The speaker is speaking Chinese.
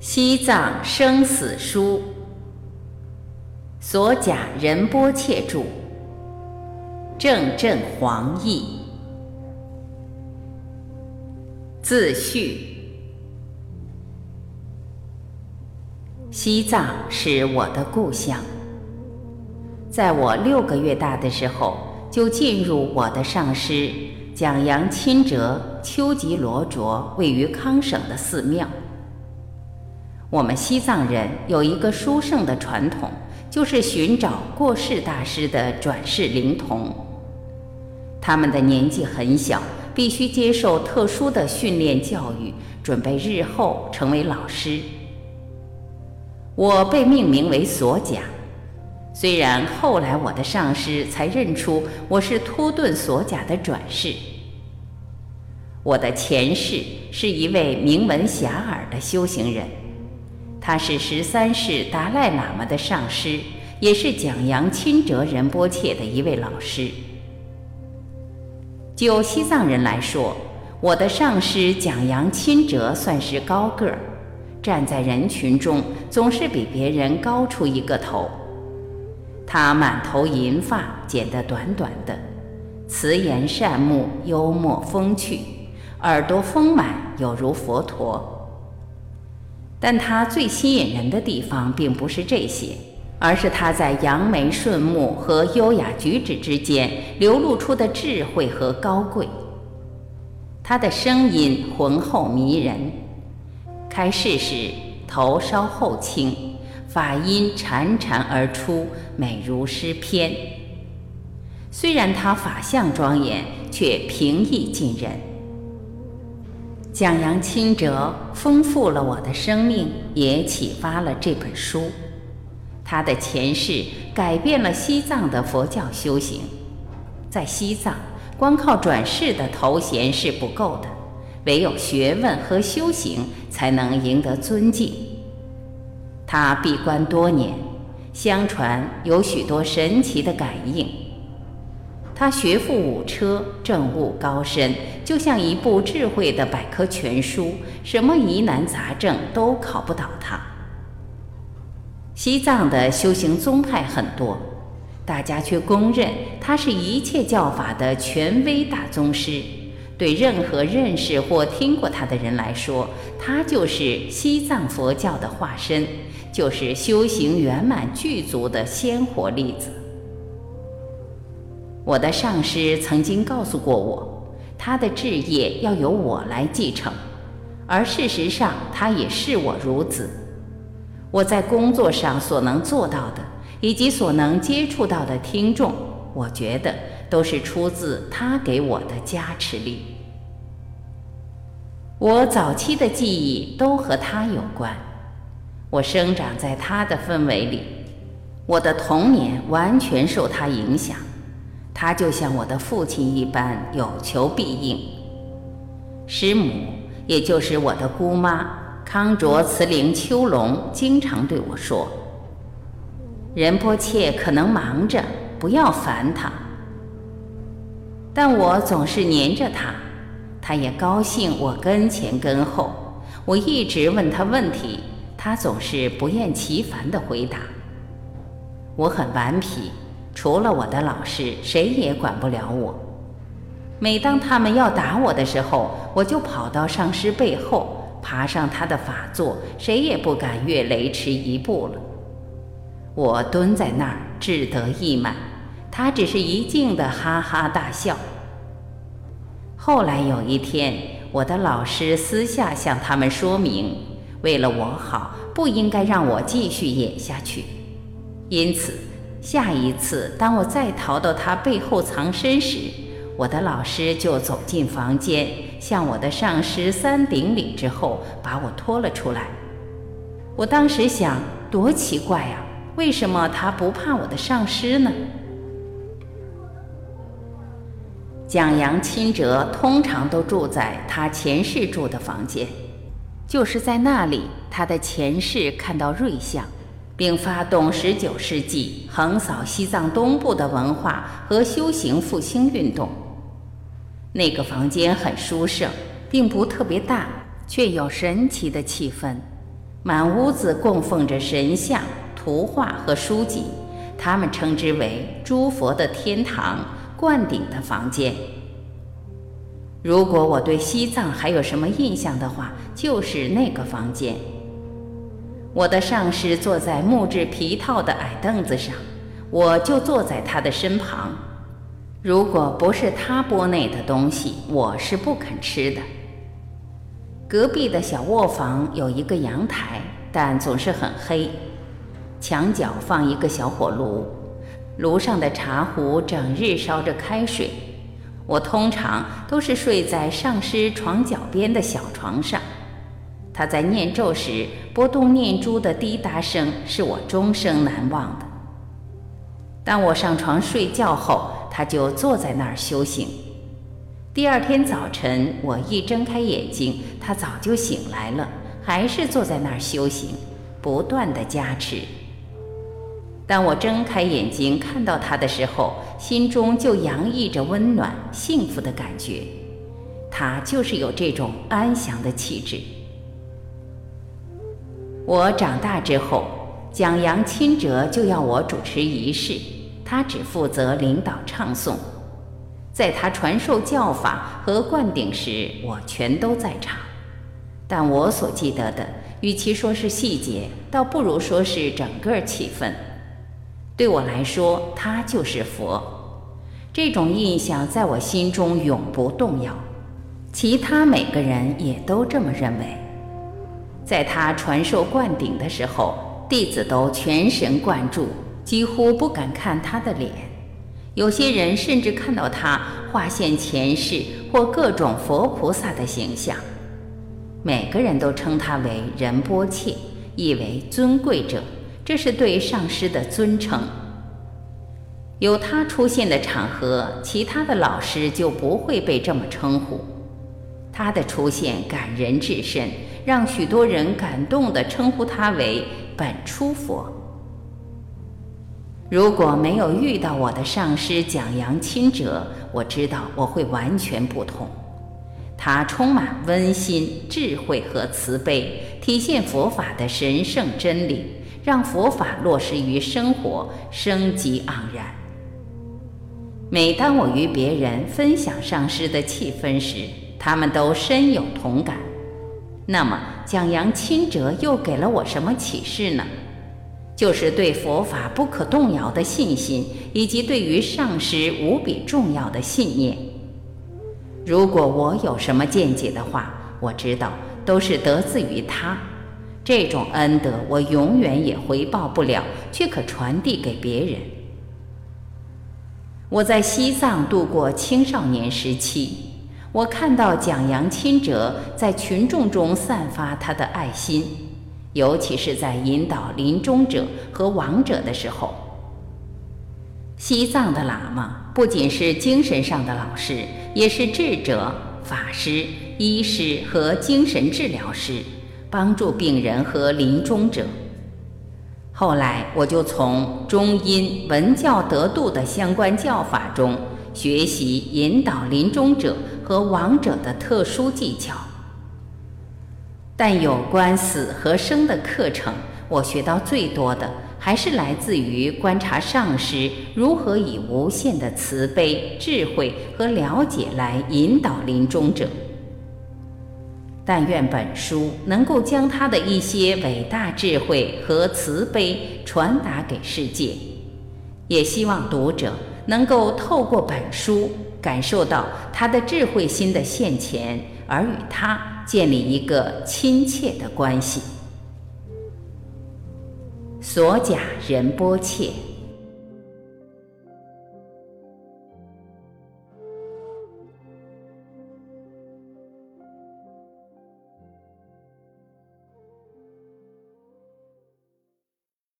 西藏生死书，索甲仁波切著，正振黄译。自序：西藏是我的故乡。在我六个月大的时候，就进入我的上师蒋扬钦哲秋吉罗卓位于康省的寺庙。我们西藏人有一个殊胜的传统，就是寻找过世大师的转世灵童。他们的年纪很小，必须接受特殊的训练教育，准备日后成为老师。我被命名为索甲，虽然后来我的上师才认出我是托顿索甲的转世。我的前世是一位名闻遐迩的修行人。他是十三世达赖喇嘛的上师，也是蒋扬钦哲仁波切的一位老师。就西藏人来说，我的上师蒋扬钦哲算是高个儿，站在人群中总是比别人高出一个头。他满头银发，剪得短短的，慈颜善目，幽默风趣，耳朵丰满，有如佛陀。但他最吸引人的地方，并不是这些，而是他在扬眉顺目和优雅举止之间流露出的智慧和高贵。他的声音浑厚迷人，开示时头稍后倾，法音潺潺而出，美如诗篇。虽然他法相庄严，却平易近人。蒋扬钦哲丰富了我的生命，也启发了这本书。他的前世改变了西藏的佛教修行。在西藏，光靠转世的头衔是不够的，唯有学问和修行才能赢得尊敬。他闭关多年，相传有许多神奇的感应。他学富五车，政务高深，就像一部智慧的百科全书，什么疑难杂症都考不倒他。西藏的修行宗派很多，大家却公认他是一切教法的权威大宗师。对任何认识或听过他的人来说，他就是西藏佛教的化身，就是修行圆满具足的鲜活例子。我的上师曾经告诉过我，他的志业要由我来继承，而事实上他也视我如子。我在工作上所能做到的，以及所能接触到的听众，我觉得都是出自他给我的加持力。我早期的记忆都和他有关，我生长在他的氛围里，我的童年完全受他影响。他就像我的父亲一般有求必应。师母，也就是我的姑妈康卓慈灵秋龙，经常对我说：“仁波切可能忙着，不要烦他。”但我总是黏着他，他也高兴我跟前跟后。我一直问他问题，他总是不厌其烦地回答。我很顽皮。除了我的老师，谁也管不了我。每当他们要打我的时候，我就跑到上师背后，爬上他的法座，谁也不敢越雷池一步了。我蹲在那儿，志得意满，他只是一劲的哈哈大笑。后来有一天，我的老师私下向他们说明，为了我好，不应该让我继续演下去，因此。下一次，当我再逃到他背后藏身时，我的老师就走进房间，向我的上师三顶礼之后，把我拖了出来。我当时想，多奇怪啊！为什么他不怕我的上师呢？蒋扬钦哲通常都住在他前世住的房间，就是在那里，他的前世看到瑞相。并发动十九世纪横扫西藏东部的文化和修行复兴运动。那个房间很殊胜，并不特别大，却有神奇的气氛。满屋子供奉着神像、图画和书籍，他们称之为诸佛的天堂、灌顶的房间。如果我对西藏还有什么印象的话，就是那个房间。我的上师坐在木质皮套的矮凳子上，我就坐在他的身旁。如果不是他钵内的东西，我是不肯吃的。隔壁的小卧房有一个阳台，但总是很黑。墙角放一个小火炉，炉上的茶壶整日烧着开水。我通常都是睡在上师床脚边的小床上，他在念咒时拨动念珠的滴答声是我终生难忘的。当我上床睡觉后，他就坐在那儿修行。第二天早晨，我一睁开眼睛，他早就醒来了，还是坐在那儿修行，不断的加持。当我睁开眼睛看到他的时候，心中就洋溢着温暖、幸福的感觉。他就是有这种安详的气质。我长大之后，蒋扬钦哲就要我主持仪式，他只负责领导唱诵。在他传授教法和灌顶时，我全都在场。但我所记得的，与其说是细节，倒不如说是整个气氛。对我来说，他就是佛，这种印象在我心中永不动摇。其他每个人也都这么认为。在他传授灌顶的时候，弟子都全神贯注，几乎不敢看他的脸。有些人甚至看到他画现前世或各种佛菩萨的形象。每个人都称他为仁波切，意为尊贵者。这是对上师的尊称。有他出现的场合，其他的老师就不会被这么称呼。他的出现感人至深，让许多人感动地称呼他为本初佛。如果没有遇到我的上师蒋扬钦哲，我知道我会完全不同。他充满温馨、智慧和慈悲，体现佛法的神圣真理。让佛法落实于生活，生机盎然。每当我与别人分享上师的气氛时，他们都深有同感。那么，蒋扬钦哲又给了我什么启示呢？就是对佛法不可动摇的信心，以及对于上师无比重要的信念。如果我有什么见解的话，我知道都是得自于他。这种恩德我永远也回报不了，却可传递给别人。我在西藏度过青少年时期，我看到蒋扬钦哲在群众中散发他的爱心，尤其是在引导临终者和亡者的时候。西藏的喇嘛不仅是精神上的老师，也是智者、法师、医师和精神治疗师。帮助病人和临终者。后来，我就从中阴文教得度的相关教法中学习引导临终者和亡者的特殊技巧。但有关死和生的课程，我学到最多的还是来自于观察上师如何以无限的慈悲、智慧和了解来引导临终者。但愿本书能够将他的一些伟大智慧和慈悲传达给世界，也希望读者能够透过本书感受到他的智慧心的现前，而与他建立一个亲切的关系。所假人波切。